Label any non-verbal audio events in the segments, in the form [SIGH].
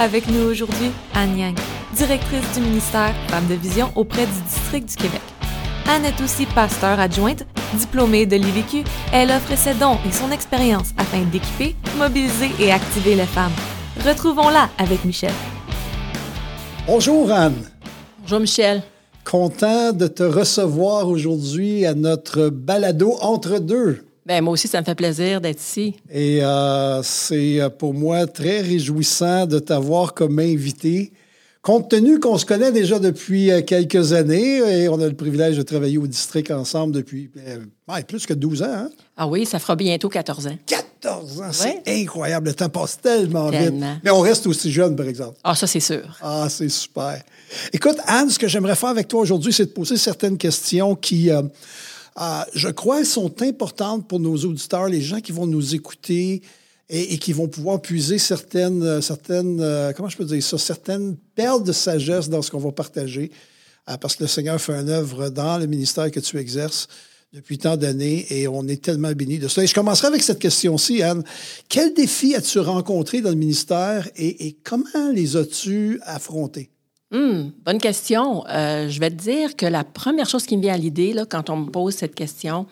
Avec nous aujourd'hui, Anne Yang, directrice du ministère Femmes de Vision auprès du District du Québec. Anne est aussi pasteur adjointe, diplômée de l'IVQ. Elle offre ses dons et son expérience afin d'équiper, mobiliser et activer les femmes. Retrouvons-la avec Michel. Bonjour Anne. Bonjour Michel. Content de te recevoir aujourd'hui à notre balado entre deux. Ben, moi aussi, ça me fait plaisir d'être ici. Et euh, c'est euh, pour moi très réjouissant de t'avoir comme invité. Compte tenu qu'on se connaît déjà depuis euh, quelques années et on a le privilège de travailler au district ensemble depuis plus que 12 ans. Hein? Ah oui, ça fera bientôt 14 ans. 14 ans, c'est incroyable. Le temps passe tellement, vite. Mais on reste aussi jeune, par exemple. Ah, ça, c'est sûr. Ah, c'est super. Écoute, Anne, ce que j'aimerais faire avec toi aujourd'hui, c'est de poser certaines questions qui... Euh, je crois qu'elles sont importantes pour nos auditeurs, les gens qui vont nous écouter et, qui vont pouvoir puiser certaines, euh, certaines euh, de sagesse dans ce qu'on va partager, parce que le Seigneur fait une œuvre dans le ministère que tu exerces depuis tant d'années et on est tellement bénis de cela. Je commencerai avec cette question-ci, Anne. Quels défis as-tu rencontrés dans le ministère et comment les as-tu affrontés? Hmm, bonne question. Euh, je vais te dire que la première chose qui me vient à l'idée là, quand on me pose cette question,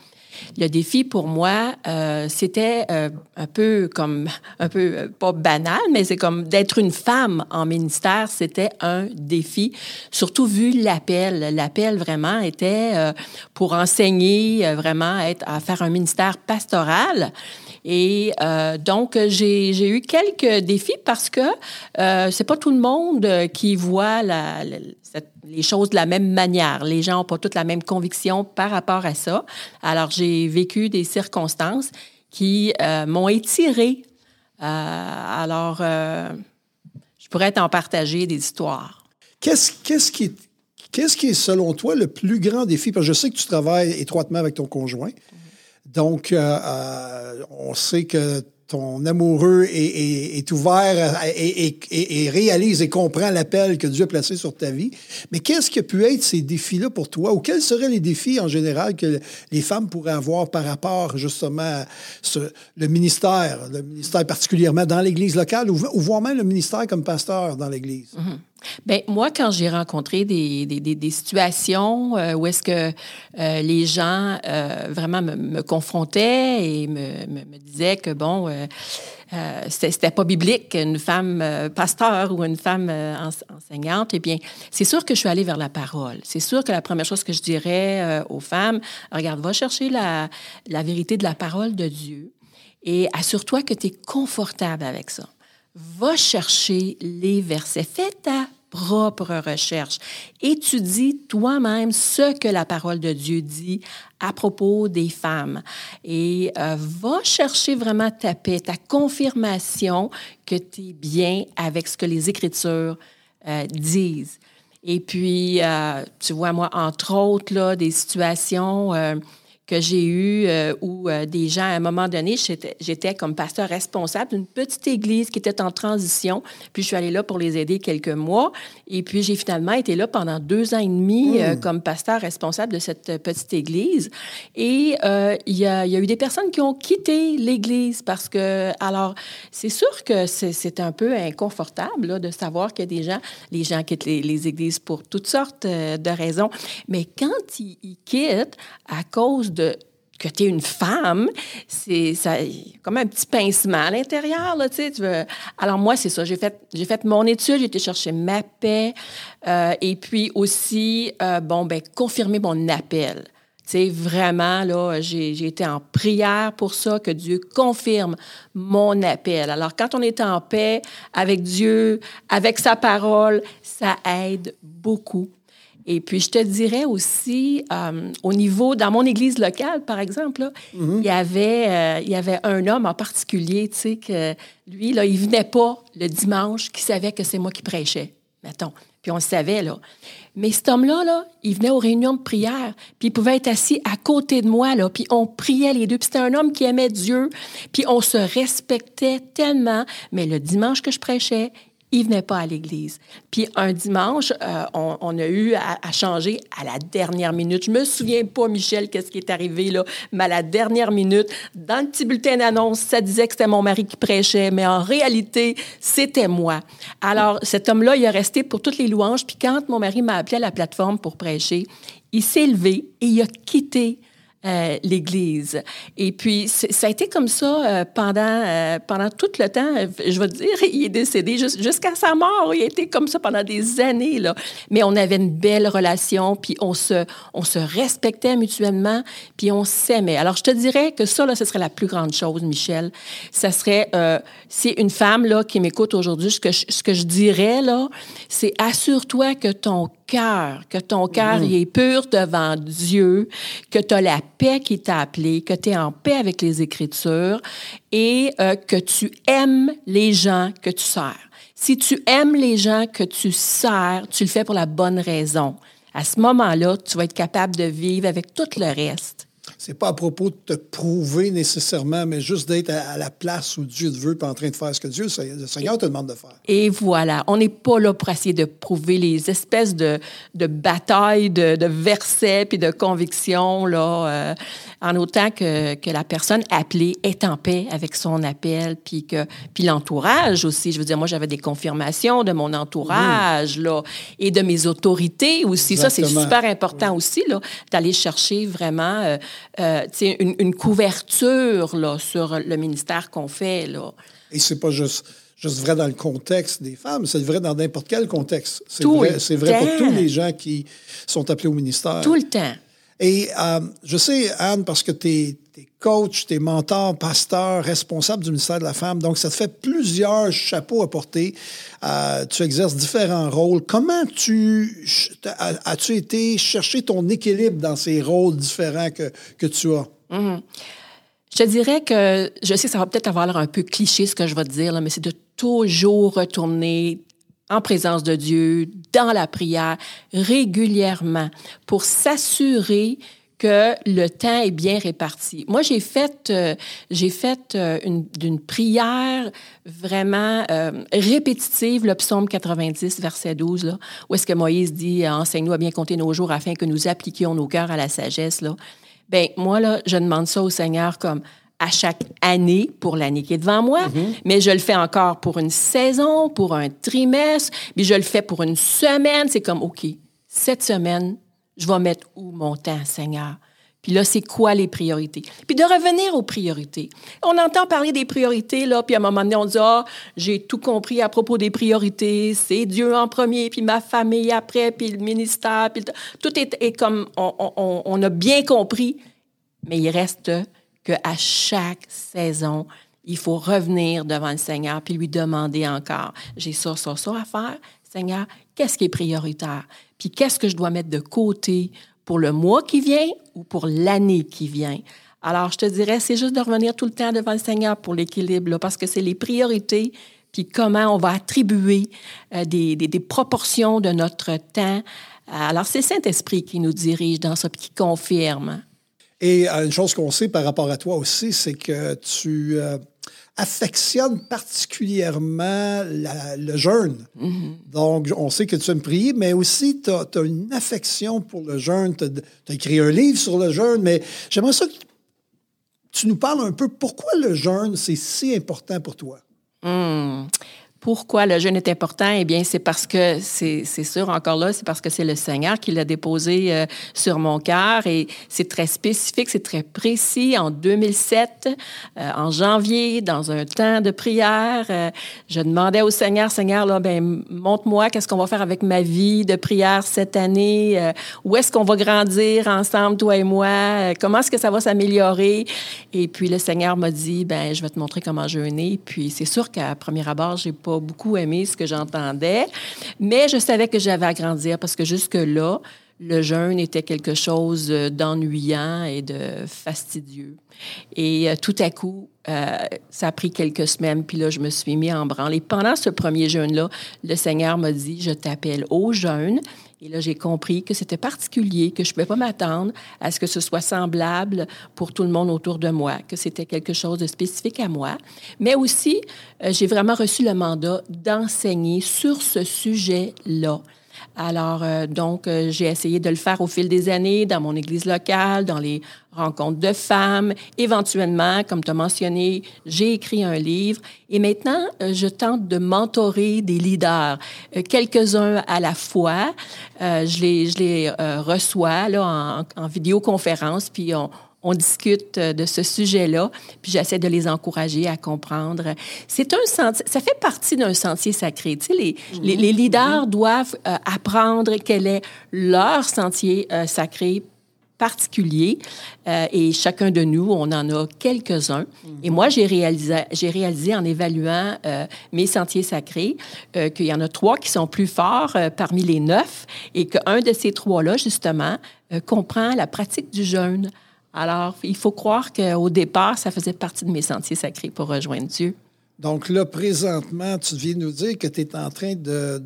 le défi pour moi, euh, c'était euh, un peu comme, [LAUGHS] un peu, pas banal, mais c'est comme d'être une femme en ministère, c'était un défi, surtout vu l'appel. L'appel vraiment était pour enseigner, vraiment être, à faire un ministère pastoral. Et euh, donc, j'ai eu quelques défis parce que euh, c'est pas tout le monde qui voit les choses de la même manière. Les gens n'ont pas toutes la même conviction par rapport à ça. Alors, j'ai vécu des circonstances qui euh, m'ont étiré. Euh, alors, je pourrais t'en partager des histoires. Qu'est-ce qui, qu'est-ce qui est, selon toi, le plus grand défi? Parce que je sais que tu travailles étroitement avec ton conjoint. Donc, euh, euh, on sait que ton amoureux est, ouvert et, réalise et comprend l'appel que Dieu a placé sur ta vie. Mais qu'est-ce que pu être ces défis-là pour toi? Ou quels seraient les défis en général que les femmes pourraient avoir par rapport justement à le ministère, le ministère particulièrement dans l'Église locale ou, voire même le ministère comme pasteur dans l'Église? Mm-hmm. Bien, moi, quand j'ai rencontré des, des, situations euh, où est-ce que euh, les gens euh, vraiment me, confrontaient et me, disaient que, bon, c'était pas biblique, une femme pasteur ou une femme enseignante, eh bien, c'est sûr que je suis allée vers la parole. C'est sûr que la première chose que je dirais aux femmes, regarde, va chercher la, la vérité de la parole de Dieu et assure-toi que tu es confortable avec ça va chercher les versets. Fais ta propre recherche. Étudie toi-même ce que la parole de Dieu dit à propos des femmes et euh, va chercher vraiment ta paix, ta confirmation que tu es bien avec ce que les Écritures euh, disent. Et puis, euh, tu vois, moi, entre autres, là, des situations que j'ai eu euh, où euh, des gens, à un moment donné, j'étais comme pasteur responsable d'une petite église qui était en transition. Puis je suis allée là pour les aider quelques mois. Et puis j'ai finalement été là pendant deux ans et demi euh, hmm. comme pasteur responsable de cette petite église. Et il y, a, y, a, eu des personnes qui ont quitté l'église parce que, alors, c'est sûr que c'est un peu inconfortable là, de savoir qu'il y a des gens, les gens quittent les, les églises pour toutes sortes de raisons. Mais quand ils, ils quittent à cause de que tu es une femme, c'est ça comme un petit pincement à l'intérieur là, tu veux... Alors moi c'est ça, j'ai fait j'ai fait mon étude, j'ai été chercher ma paix euh, et puis aussi euh, bon ben confirmer mon appel. Sais, vraiment, là, j'ai été en prière pour ça, que Dieu confirme mon appel. Alors, quand on est en paix avec Dieu, avec sa parole, ça aide beaucoup et puis, je te dirais aussi, euh, au niveau, dans mon église locale, par exemple, mhm. il, y avait, euh, il y avait un homme en particulier, tu sais, que lui, là, il venait pas le dimanche, qui savait que c'est moi qui prêchais, mettons. Puis on le savait, là. Mais cet homme-là, là, il venait aux réunions de prière, puis il pouvait être assis à côté de moi, là, puis on priait les deux. Puis c'était un homme qui aimait Dieu, puis on se respectait tellement. Mais le dimanche que je prêchais, il venait pas à l'église. Puis un dimanche, euh, on, a eu à, changer à la dernière minute. Je me souviens pas, Michel, qu'est-ce qui est arrivé là, mais à la dernière minute, dans le petit bulletin d'annonce, ça disait que c'était mon mari qui prêchait, mais en réalité, c'était moi. Alors cet homme-là, il a resté pour toutes les louanges. Puis quand mon mari m'a appelé à la plateforme pour prêcher, il s'est levé et il a quitté euh, l'Église. Et puis, ça a été comme ça euh, pendant, euh, pendant tout le temps. Je veux dire, [LAUGHS] il est décédé jusqu'à sa mort. Il a été comme ça pendant des années. Là. Mais on avait une belle relation, puis on se, on se respectait mutuellement, puis on s'aimait. Alors, je te dirais que ça, là, ce serait la plus grande chose, Michel. Ça serait, c'est une femme là, qui m'écoute aujourd'hui, ce que, je, ce que je dirais, là, c'est assure-toi que ton cœur, que ton cœur mm-hmm. est pur devant Dieu, que tu as la paix qui t'a appelé, que tu es en paix avec les Écritures et euh, que tu aimes les gens que tu sers. Si tu aimes les gens que tu sers, tu le fais pour la bonne raison. À ce moment-là, tu vas être capable de vivre avec tout le reste c'est pas à propos de te prouver nécessairement, mais juste d'être à, la place où Dieu te veut, pas en train de faire ce que Dieu, le Seigneur te demande de faire. Et voilà, on n'est pas là pour essayer de prouver les espèces de, de batailles, de, de versets puis de convictions là. Euh, en autant que, que la personne appelée est en paix avec son appel, puis que puis l'entourage aussi. Je veux dire, moi, j'avais des confirmations de mon entourage, là, et de mes autorités aussi. Ça, c'est super important aussi, là, d'aller chercher vraiment euh, euh, une, une couverture, là, sur le ministère qu'on fait, là. Et c'est pas juste juste vrai dans le contexte des femmes, c'est vrai dans n'importe quel contexte. C'est vrai, c'est vrai pour tous les gens qui sont appelés au ministère. Tout le temps. Et euh, je sais, Anne, parce que tu es, coach, tu es mentor, pasteur, responsable du ministère de la Femme, donc ça te fait plusieurs chapeaux à porter. Euh, tu exerces différents rôles. Comment tu as-tu été chercher ton équilibre dans ces rôles différents que, que tu as? Mm-hmm. Je dirais que je sais ça va peut-être avoir l'air un peu cliché ce que je vais te dire, là, mais c'est de toujours retourner en présence de Dieu, dans la prière, régulièrement, pour s'assurer que le temps est bien réparti. Moi, j'ai fait, euh, j'ai fait euh, une, prière vraiment euh, répétitive, le psaume 90, verset 12, là, où est-ce que Moïse dit Enseigne-nous à bien compter nos jours afin que nous appliquions nos cœurs à la sagesse. Ben moi, là, je demande ça au Seigneur comme à chaque année pour l'année qui est devant moi, mhm. mais je le fais encore pour une saison, pour un trimestre, puis je le fais pour une semaine. C'est comme, OK, cette semaine, je vais mettre où mon temps, Seigneur? Puis là, c'est quoi les priorités? Puis de revenir aux priorités. On entend parler des priorités, là, puis à un moment donné, on dit, ah, j'ai tout compris à propos des priorités, c'est Dieu en premier, puis ma famille après, puis le ministère, puis tout est, comme, on, on, a bien compris, mais il reste qu'à chaque saison, il faut revenir devant le Seigneur puis lui demander encore, j'ai ça, ça, ça à faire. Seigneur, qu'est-ce qui est prioritaire? Puis qu'est-ce que je dois mettre de côté pour le mois qui vient ou pour l'année qui vient? Alors, je te dirais, c'est juste de revenir tout le temps devant le Seigneur pour l'équilibre, parce que c'est les priorités, puis comment on va attribuer euh, des, des, proportions de notre temps. Alors, c'est Saint-Esprit qui nous dirige dans ça, puis qui confirme. Et euh, une chose qu'on sait par rapport à toi aussi, c'est que tu euh, affectionnes particulièrement le jeûne. Mm-hmm. Donc, on sait que tu aimes prier, mais aussi tu as, une affection pour le jeûne. Tu as, écrit un livre sur le jeûne, mais j'aimerais ça que tu nous parles un peu pourquoi le jeûne, c'est si important pour toi. Mm. Pourquoi le jeûne est important? Eh bien, c'est parce que, c'est sûr, encore là, c'est parce que c'est le Seigneur qui l'a déposé euh, sur mon cœur et c'est très spécifique, c'est très précis. En 2007, euh, en janvier, dans un temps de prière, euh, je demandais au Seigneur, Seigneur, là, ben, montre-moi qu'est-ce qu'on va faire avec ma vie de prière cette année, où est-ce qu'on va grandir ensemble, toi et moi, comment est-ce que ça va s'améliorer? Et puis, le Seigneur m'a dit, ben, je vais te montrer comment jeûner. Puis, c'est sûr qu'à premier abord, j'ai pas beaucoup aimé ce que j'entendais, mais je savais que j'avais à grandir parce que jusque-là, le jeûne était quelque chose d'ennuyant et de fastidieux. Et euh, tout à coup, euh, ça a pris quelques semaines, puis là, je me suis mis en branle. Et pendant ce premier jeûne-là, le Seigneur m'a dit, je t'appelle au jeûne Et là, j'ai compris que c'était particulier, que je ne pouvais pas m'attendre à ce que ce soit semblable pour tout le monde autour de moi, que c'était quelque chose de spécifique à moi. Mais aussi, euh, j'ai vraiment reçu le mandat d'enseigner sur ce sujet-là. Alors, euh, donc, euh, j'ai essayé de le faire au fil des années dans mon église locale, dans les rencontres de femmes. Éventuellement, comme tu as mentionné, j'ai écrit un livre et maintenant, euh, je tente de mentorer des leaders, quelques-uns à la fois. je les, je les reçois là, en, en vidéoconférence, puis on, on discute euh, de ce sujet-là, puis j'essaie de les encourager à comprendre. C'est un sentier, ça fait partie d'un sentier sacré. Tu sais, les, les, les, leaders doivent euh, apprendre quel est leur sentier euh, sacré particulier et chacun de nous, on en a quelques-uns. Et moi, j'ai réalisé, j'ai réalisé en évaluant mes sentiers sacrés qu'il y en a trois qui sont plus forts parmi les neuf et qu'un de ces trois-là, justement, comprend la pratique du jeûne. Alors, il faut croire qu'au départ, ça faisait partie de mes sentiers sacrés pour rejoindre Dieu. Donc là, présentement, tu viens nous dire que tu es en train de,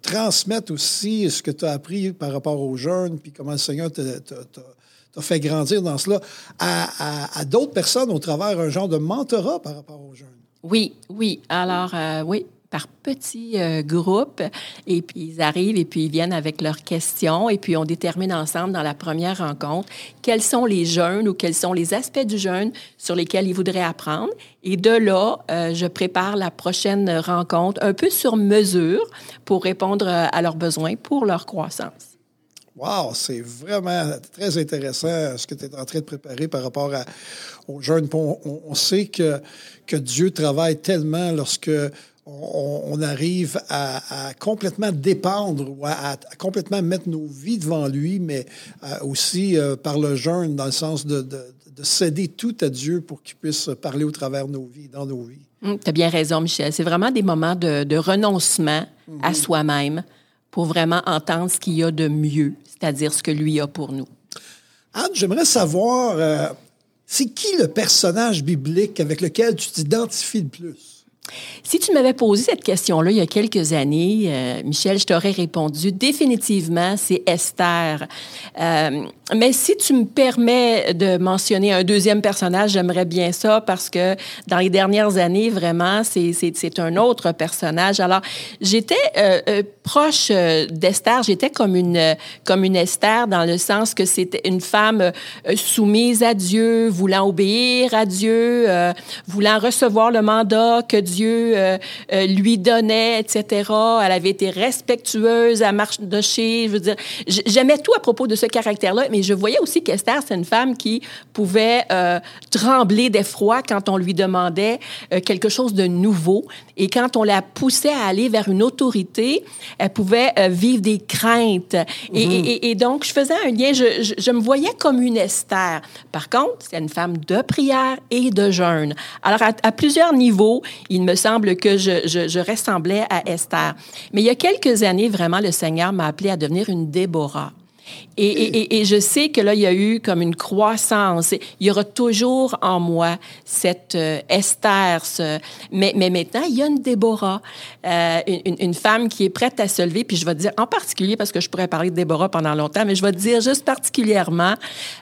transmettre aussi ce que tu as appris par rapport aux jeunes, puis comment le Seigneur t'a fait grandir dans cela, à, d'autres personnes au travers un genre de mentorat par rapport aux jeunes. Oui, oui. Alors, euh, oui, par petits euh, groupes et puis ils arrivent et puis ils viennent avec leurs questions et puis on détermine ensemble dans la première rencontre quels sont les jeunes ou quels sont les aspects du jeûne sur lesquels ils voudraient apprendre. Et de là, euh, je prépare la prochaine rencontre un peu sur mesure pour répondre euh, à leurs besoins pour leur croissance. Wow, c'est vraiment très intéressant ce que tu es en train de préparer par rapport aux jeunes. On, on, sait que, que Dieu travaille tellement lorsque on, arrive à, complètement dépendre ou à, complètement mettre nos vies devant lui, mais euh, aussi euh, par le jeûne, dans le sens de, céder tout à Dieu pour qu'il puisse parler au travers de nos vies, dans nos vies. Hum, tu as bien raison, Michel. C'est vraiment des moments de, renoncement à mhm. soi-même pour vraiment entendre ce qu'il y a de mieux, c'est-à-dire ce que lui a pour nous. Anne, j'aimerais savoir, euh, c'est qui le personnage biblique avec lequel tu t'identifies le plus? Si tu m'avais posé cette question-là il y a quelques années, euh, Michel, je t'aurais répondu définitivement, c'est Esther. Euh, mais si tu me permets de mentionner un deuxième personnage, j'aimerais bien ça parce que dans les dernières années, vraiment, c'est un autre personnage. Alors, j'étais euh, proche d'Esther, j'étais comme une, comme une Esther dans le sens que c'était une femme soumise à Dieu, voulant obéir à Dieu, voulant recevoir le mandat que Dieu Dieu euh, euh, lui donnait, etc. Elle avait été respectueuse à marche de chez. Je veux dire, j'aimais tout à propos de ce caractère-là, mais je voyais aussi qu'Esther, c'est une femme qui pouvait euh, trembler d'effroi quand on lui demandait quelque chose de nouveau. Et quand on la poussait à aller vers une autorité, elle pouvait vivre des craintes. Mm-hmm. Et, donc, je faisais un lien, je, je, me voyais comme une Esther. Par contre, c'est une femme de prière et de jeûne. Alors, à, à plusieurs niveaux, il me semble que je, je, ressemblais à Esther. Mais il y a quelques années, vraiment, le Seigneur m'a appelé à devenir une Déborah. Et, et, et, je sais que là, il y a eu comme une croissance. Il y aura toujours en moi cette euh, Esther. Ce... Mais, mais maintenant, il y a une Déborah, euh, une, une, femme qui est prête à se lever. Puis je vais dire en particulier, parce que je pourrais parler de Déborah pendant longtemps, mais je vais dire juste particulièrement,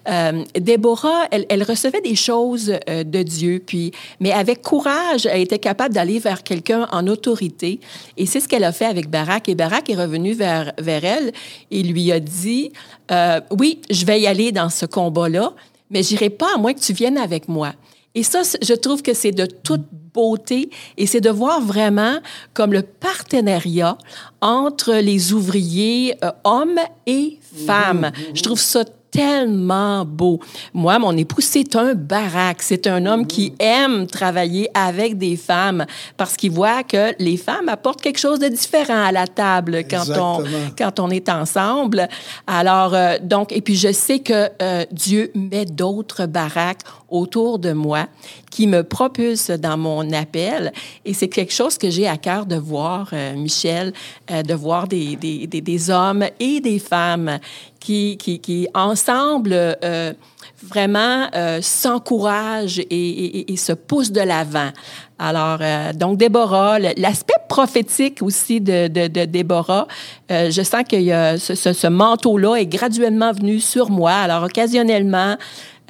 euh, Déborah, elle, elle, recevait des choses euh, de Dieu, puis, mais avec courage, elle était capable d'aller vers quelqu'un en autorité. Et c'est ce qu'elle a fait avec Barak. Et Barak est revenu vers, vers elle et lui a dit, euh, oui, je vais y aller dans ce combat-là, mais j'irai pas à moins que tu viennes avec moi. Et ça, je trouve que c'est de toute beauté et c'est de voir vraiment comme le partenariat entre les ouvriers euh, hommes et femmes. Mm-hmm, mm-hmm. Je trouve ça tellement beau. Moi, mon époux, c'est un baraque. C'est un homme qui aime travailler avec des femmes parce qu'il voit que les femmes apportent quelque chose de différent à la table quand on, quand on est ensemble. Alors, euh, donc, et puis je sais que euh, Dieu met d'autres baraques autour de moi qui me propulsent dans mon appel. Et c'est quelque chose que j'ai à cœur de voir, euh, Michel, de voir des, des, des, des hommes et des femmes qui, qui, qui ensemble, euh, vraiment euh, s'encouragent et, et, et, se poussent de l'avant. Alors, euh, donc, Déborah, l'aspect prophétique aussi de, de, de Déborah, euh, je sens que a ce, ce, ce manteau-là est graduellement venu sur moi. Alors, occasionnellement,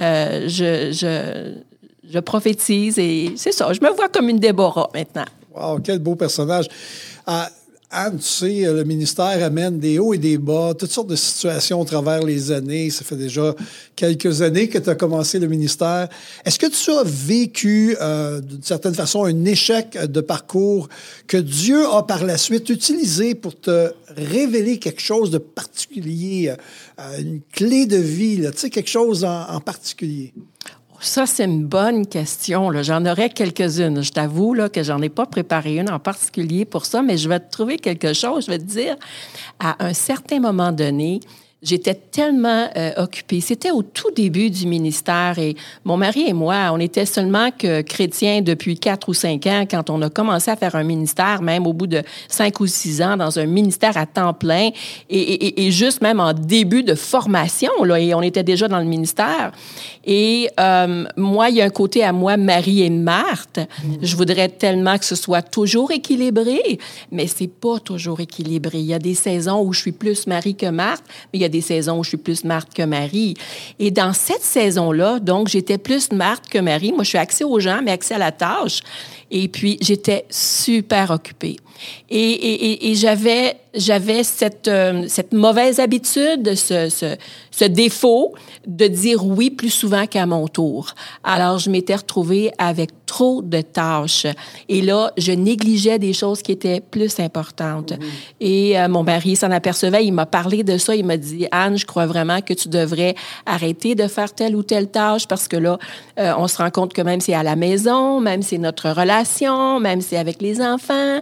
euh, je, je, je prophétise et c'est ça, je me vois comme une Déborah maintenant. Wow, quel beau personnage. Ah, Anne, tu sais, le ministère amène des hauts et des bas, toutes sortes de situations au travers les années. Ça fait déjà quelques années que tu as commencé le ministère. Est-ce que tu as vécu, euh, d'une certaine façon, un échec de parcours que Dieu a par la suite utilisé pour te révéler quelque chose de particulier, euh, une clé de vie, tu sais, quelque chose en particulier? Ça, c'est une bonne question. J'en aurais quelques-unes. Je t'avoue que j'en ai pas préparé une en particulier pour ça, mais je vais te trouver quelque chose. Je vais te dire, à un certain moment donné, J'étais tellement euh, occupée. C'était au tout début du ministère et mon mari et moi, on était seulement que chrétiens depuis quatre ou cinq ans quand on a commencé à faire un ministère, même au bout de cinq ou six ans, dans un ministère à temps plein et, et, et juste même en début de formation, là, et on était déjà dans le ministère. Et euh, moi, il y a un côté à moi, Marie et Marthe. Je voudrais tellement que ce soit toujours équilibré, mais c'est pas toujours équilibré. Il y a des saisons où je suis plus Marie que Marthe, mais des saisons où je suis plus Marthe que Marie. Et dans cette saison-là, donc, j'étais plus Marthe que Marie. Moi, je suis axée aux gens, mais axée à la tâche. Et puis, j'étais super occupée. Et, et, et, j'avais, j'avais cette, euh, cette mauvaise habitude, ce, ce, ce, défaut de dire oui plus souvent qu'à mon tour. Alors, je m'étais retrouvée avec trop de tâches. Et là, je négligeais des choses qui étaient plus importantes. Mmh. Et euh, mon mari s'en apercevait, il m'a parlé de ça, il m'a dit, Anne, je crois vraiment que tu devrais arrêter de faire telle ou telle tâche parce que là, euh, on se rend compte que même si c'est à la maison, même si c'est notre relation, même si c'est avec les enfants,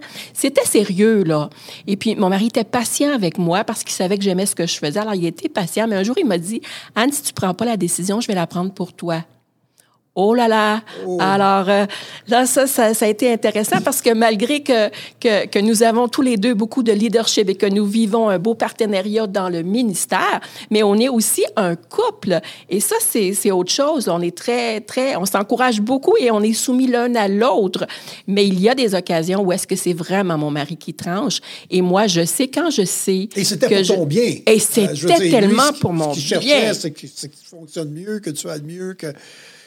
c'était sérieux, là. Et puis, mon mari était patient avec moi parce qu'il savait que j'aimais ce que je faisais. Alors, il était patient, mais un jour, il m'a dit, Anne, si tu prends pas la décision, je vais la prendre pour toi. Oh là là! Oh. Alors euh, là, ça, ça, ça, a été intéressant parce que malgré que, que, que, nous avons tous les deux beaucoup de leadership et que nous vivons un beau partenariat dans le ministère, mais on est aussi un couple. Et ça, c'est autre chose. On est très, très, on s'encourage beaucoup et on est soumis l'un à l'autre. Mais il y a des occasions où est-ce que c'est vraiment mon mari qui tranche. Et moi, je sais quand je sais. Et c'était pour je... ton bien. Et c'était tellement lui, pour mon qui bien. C'est qu'il fonctionne mieux, que tu ailles mieux, que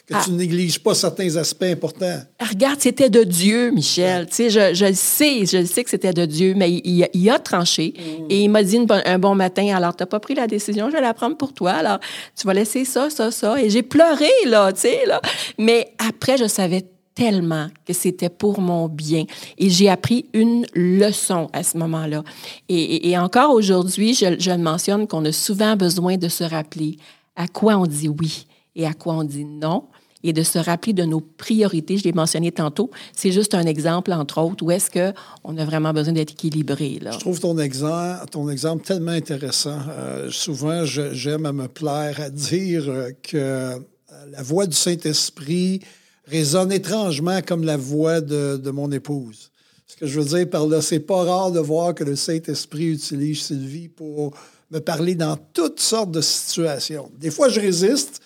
que ah. tu négliges pas certains aspects importants. Regarde, c'était de Dieu, Michel. Tu sais, je, je le sais, je le sais que c'était de Dieu, mais il, il a tranché mm. et il m'a dit une, un bon matin, alors t'as pas pris la décision, je vais la prendre pour toi. Alors, tu vas laisser ça, ça, ça. Et j'ai pleuré, là, tu sais, là. Mais après, je savais tellement que c'était pour mon bien. Et j'ai appris une leçon à ce moment-là. Et, et, et encore aujourd'hui, je, je mentionne qu'on a souvent besoin de se rappeler à quoi on dit oui et à quoi on dit non et de se rappeler de nos priorités. Je l'ai mentionné tantôt. C'est juste un exemple, entre autres, où est-ce qu'on a vraiment besoin d'être équilibré. Je trouve ton exemple, ton exemple tellement intéressant. Euh, souvent, j'aime à me plaire à dire que la voix du Saint-Esprit résonne étrangement comme la voix de, de, mon épouse. Ce que je veux dire par là, c'est pas rare de voir que le Saint-Esprit utilise Sylvie pour me parler dans toutes sortes de situations. Des fois, je résiste,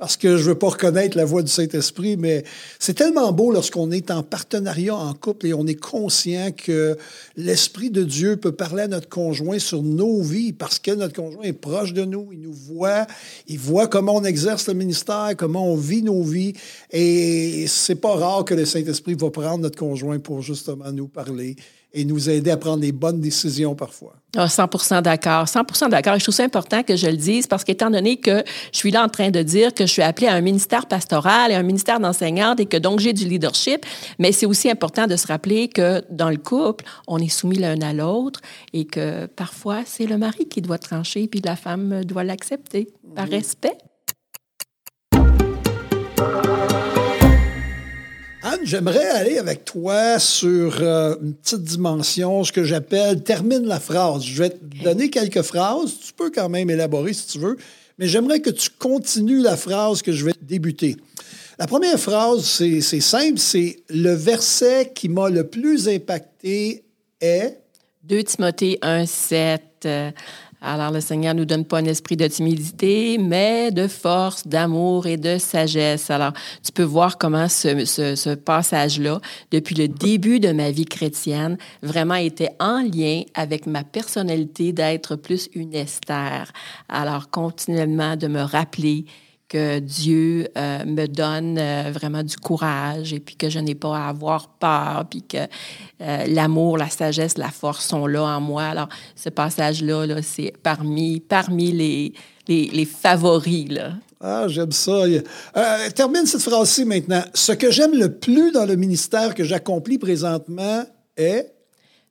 parce que je veux pas reconnaître la voix du Saint-Esprit, mais c'est tellement beau lorsqu'on est en partenariat, en couple, et on est conscient que l'Esprit de Dieu peut parler à notre conjoint sur nos vies, parce que notre conjoint est proche de nous, il nous voit, il voit comment on exerce le ministère, comment on vit nos vies, et c'est pas rare que le Saint-Esprit va prendre notre conjoint pour justement nous parler et nous aider à prendre les bonnes décisions parfois. Ah, 100% d'accord. 100% d'accord. Je trouve ça important que je le dise parce qu'étant donné que je suis là en train de dire que je suis appelée à un ministère pastoral et un ministère d'enseignante et que donc j'ai du leadership, mais c'est aussi important de se rappeler que dans le couple, on est soumis l'un à l'autre et que parfois c'est le mari qui doit trancher puis la femme doit l'accepter par respect. Anne, j'aimerais aller avec toi sur euh, une petite dimension, ce que j'appelle termine la phrase. Je vais te donner quelques phrases. Tu peux quand même élaborer si tu veux, mais j'aimerais que tu continues la phrase que je vais débuter. La première phrase, c'est simple, c'est le verset qui m'a le plus impacté est 2 Timothée 1, 7. Alors, le Seigneur nous donne pas un esprit de timidité, mais de force, d'amour et de sagesse. Alors, tu peux voir comment ce, ce, ce passage-là, depuis le début de ma vie chrétienne, vraiment était en lien avec ma personnalité d'être plus une Esther. Alors, continuellement de me rappeler que Dieu euh, me donne euh, vraiment du courage et puis que je n'ai pas à avoir peur, puis que euh, l'amour, la sagesse, la force sont là en moi. Alors, ce passage-là, -là, c'est parmi, parmi les, les, favoris. Là. Ah, j'aime ça. termine cette phrase-ci maintenant. Ce que j'aime le plus dans le ministère que j'accomplis présentement est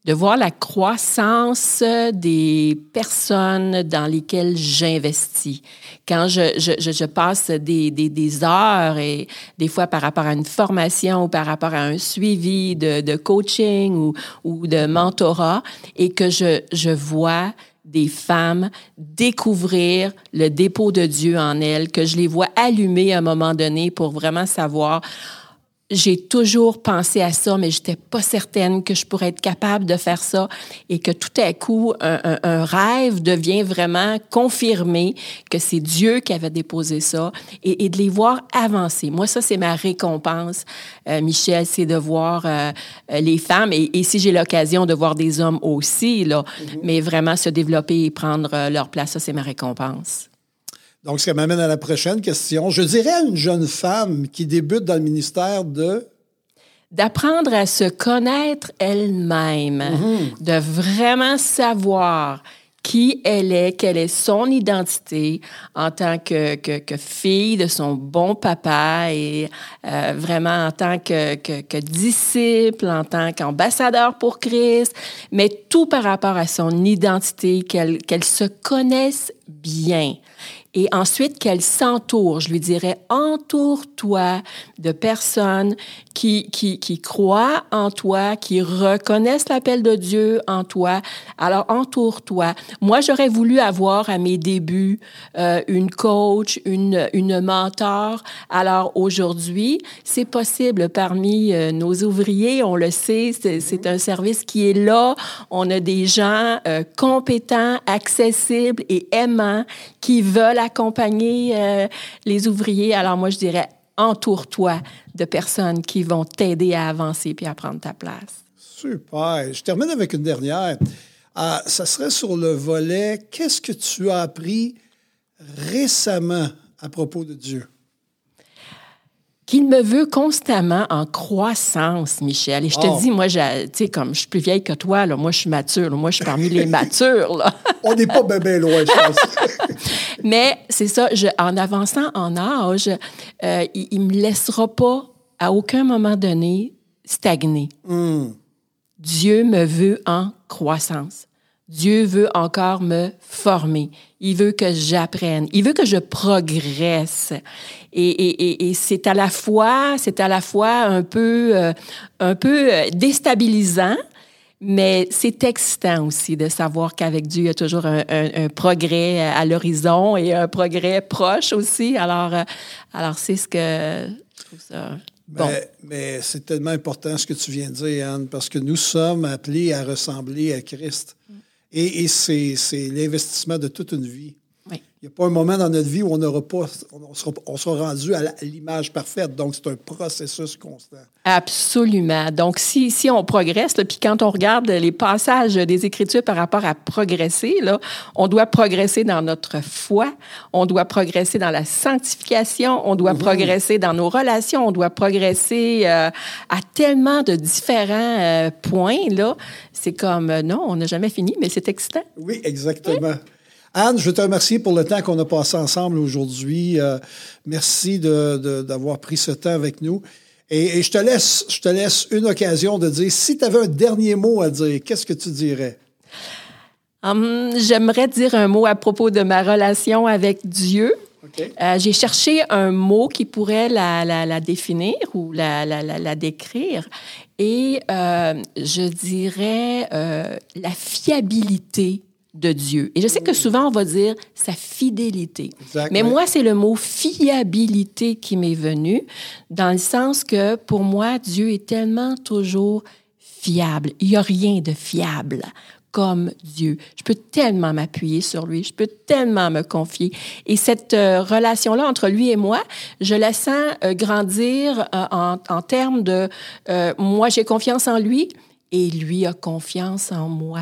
de voir la croissance des personnes dans lesquelles j'investis. Quand je, passe des, heures et des fois par rapport à une formation ou par rapport à un suivi de, coaching ou, ou de mentorat et que je, je vois des femmes découvrir le dépôt de Dieu en elles, que je les vois allumer à un moment donné pour vraiment savoir, j'ai toujours pensé à ça, mais j'étais pas certaine que je pourrais être capable de faire ça et que tout à coup, un, un, un rêve devient vraiment confirmé que c'est Dieu qui avait déposé ça et, et, de les voir avancer. Moi, ça, c'est ma récompense, euh, Michel, c'est de voir euh, les femmes et, et si j'ai l'occasion de voir des hommes aussi, là, mm-hmm. mais vraiment se développer et prendre euh, leur place, ça, c'est ma récompense. Donc, ça m'amène à la prochaine question. Je dirais à une jeune femme qui débute dans le ministère de? D'apprendre à se connaître elle-même, mm-hmm. de vraiment savoir qui elle est, quelle est son identité en tant que, que, que fille de son bon papa et euh, vraiment en tant que, que, que disciple, en tant qu'ambassadeur pour Christ, mais tout par rapport à son identité, qu'elle qu'elle se connaisse bien et ensuite qu'elle s'entoure. Je lui dirais, entoure-toi de personnes qui, qui, qui croient en toi, qui reconnaissent l'appel de Dieu en toi. Alors, entoure-toi. Moi, j'aurais voulu avoir à mes débuts euh, une coach, une, une mentor. Alors, aujourd'hui, c'est possible parmi euh, nos ouvriers. On le sait, c'est un service qui est là. On a des gens euh, compétents, accessibles et aimants qui veulent accompagner euh, les ouvriers. Alors moi, je dirais, entoure-toi de personnes qui vont t'aider à avancer puis à prendre ta place. Super. Je termine avec une dernière. Euh, ça serait sur le volet, qu'est-ce que tu as appris récemment à propos de Dieu? Qu'il me veut constamment en croissance, Michel. Et je te oh. dis, moi, tu sais, comme je suis plus vieille que toi, là, moi, je suis mature. moi, je suis parmi les matures. Là. [LAUGHS] On n'est pas bien, loin, je pense. [LAUGHS] Mais c'est ça, je, en avançant en âge, euh, il ne me laissera pas, à aucun moment donné, stagner. Mm. Dieu me veut en croissance. Dieu veut encore me former. Il veut que j'apprenne. Il veut que je progresse. Et, et, et, c'est à la fois, c'est à la fois un peu, euh, un peu euh, déstabilisant, mais c'est excitant aussi de savoir qu'avec Dieu, il y a toujours un, un, un progrès à l'horizon et un progrès proche aussi. Alors, euh, alors c'est ce que je trouve ça. Bon. Mais c'est tellement important ce que tu viens de dire, Anne, parce que nous sommes appelés à ressembler à Christ. Et, c'est l'investissement de toute une vie. Il n'y a pas un moment dans notre vie où on n'aura pas, on sera, on sera rendu à l'image parfaite. Donc, c'est un processus constant. Absolument. Donc, si, si on progresse, puis quand on regarde les passages des Écritures par rapport à progresser, là, on doit progresser dans notre foi, on doit progresser dans la sanctification, on doit mmh. progresser dans nos relations, on doit progresser euh, à tellement de différents euh, points. Là, c'est comme, euh, non, on n'a jamais fini, mais c'est excitant. Oui, exactement. Anne, je te remercier pour le temps qu'on a passé ensemble aujourd'hui. Euh, merci d'avoir de, pris ce temps avec nous. Et, et, je, te laisse, je te laisse une occasion de dire, si tu avais un dernier mot à dire, qu'est-ce que tu dirais? Um, J'aimerais dire un mot à propos de ma relation avec Dieu. Okay. Euh, J'ai cherché un mot qui pourrait la, la, la définir ou la, la décrire. Et euh, je dirais euh, la fiabilité de Dieu. Et je sais que souvent on va dire sa fidélité. Exact, Mais moi, c'est le mot fiabilité qui m'est venu, dans le sens que pour moi, Dieu est tellement toujours fiable. Il n'y a rien de fiable comme Dieu. Je peux tellement m'appuyer sur lui, je peux tellement me confier. Et cette euh, relation-là entre lui et moi, je la sens euh, grandir euh, en, en, termes de moi, j'ai confiance en lui et lui a confiance en moi.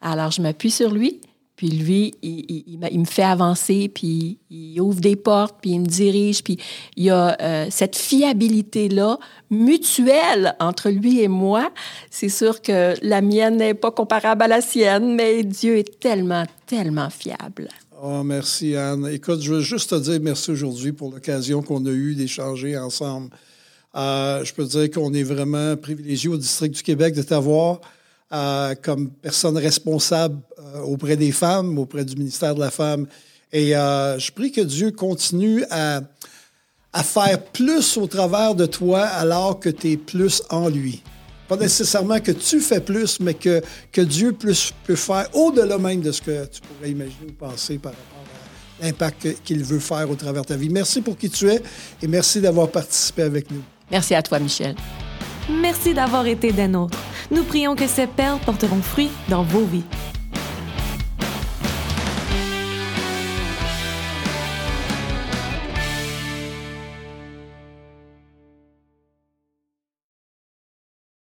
Alors, je m'appuie sur lui, puis lui, il, me fait avancer, puis il ouvre des portes, puis il me dirige, puis il y a euh, cette fiabilité-là mutuelle entre lui et moi. C'est sûr que la mienne n'est pas comparable à la sienne, mais Dieu est tellement, tellement fiable. Oh, merci Anne. Écoute, je veux juste te dire merci aujourd'hui pour l'occasion qu'on a eue d'échanger ensemble. Euh, je peux te dire qu'on est vraiment privilégié au district du Québec de t'avoir. Euh, comme personne responsable euh, auprès des femmes, auprès du ministère de la Femme. Et euh, je prie que Dieu continue à, à faire plus au travers de toi alors que tu es plus en lui. Pas nécessairement que tu fais plus, mais que, que Dieu plus, peut faire au-delà même de ce que tu pourrais imaginer ou penser par rapport à l'impact qu'il veut faire au travers de ta vie. Merci pour qui tu es et merci d'avoir participé avec nous. Merci à toi, Michel. Merci d'avoir été des nôtres. Nous prions que ces perles porteront fruit dans vos vies.